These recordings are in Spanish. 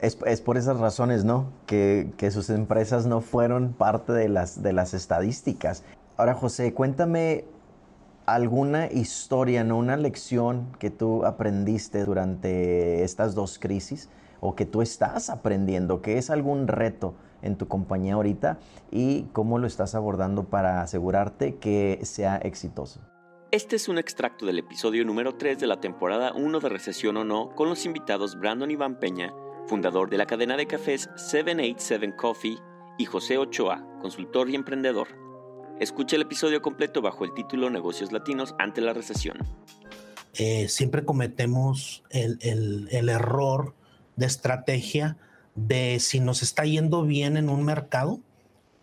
Es, es, por esas razones, ¿no? Que, que, sus empresas no fueron parte de las, de las estadísticas. Ahora, José, cuéntame alguna historia, ¿no? Una lección que tú aprendiste durante estas dos crisis o que tú estás aprendiendo, que es algún reto en tu compañía ahorita y cómo lo estás abordando para asegurarte que sea exitoso. Este es un extracto del episodio número 3 de la temporada 1 de Recesión o No con los invitados Brandon Iván Peña, fundador de la cadena de cafés 787 Coffee, y José Ochoa, consultor y emprendedor. Escucha el episodio completo bajo el título Negocios Latinos ante la recesión. Eh, siempre cometemos el, el, error de estrategia de si nos está yendo bien en un mercado,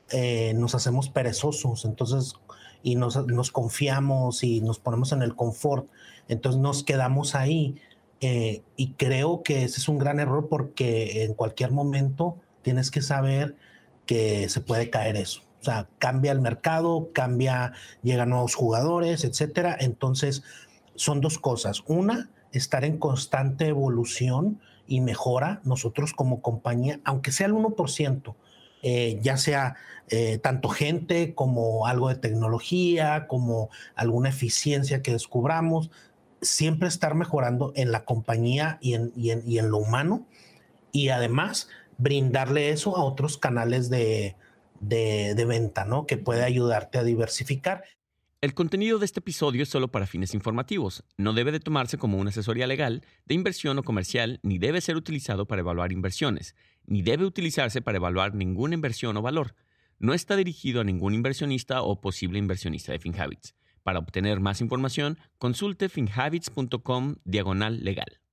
eh, nos hacemos perezosos, entonces, y nos, nos, confiamos y nos ponemos en el confort, entonces nos quedamos ahí. Eh, y creo que ese es un gran error porque en cualquier momento tienes que saber que se puede caer eso. O sea, cambia el mercado, cambia, llegan nuevos jugadores, etcétera. Entonces, son dos cosas. Una, estar en constante evolución y mejora nosotros como compañía, aunque sea el 1%, eh, ya sea eh, tanto gente como algo de tecnología, como alguna eficiencia que descubramos, siempre estar mejorando en la compañía y en, y en, y en lo humano y además brindarle eso a otros canales de, de, de venta, ¿no? Que puede ayudarte a diversificar. El contenido de este episodio es solo para fines informativos. No debe de tomarse como una asesoría legal, de inversión o comercial, ni debe ser utilizado para evaluar inversiones, ni debe utilizarse para evaluar ninguna inversión o valor. No está dirigido a ningún inversionista o posible inversionista de FinHabits. Para obtener más información, consulte finhabits.com diagonal legal.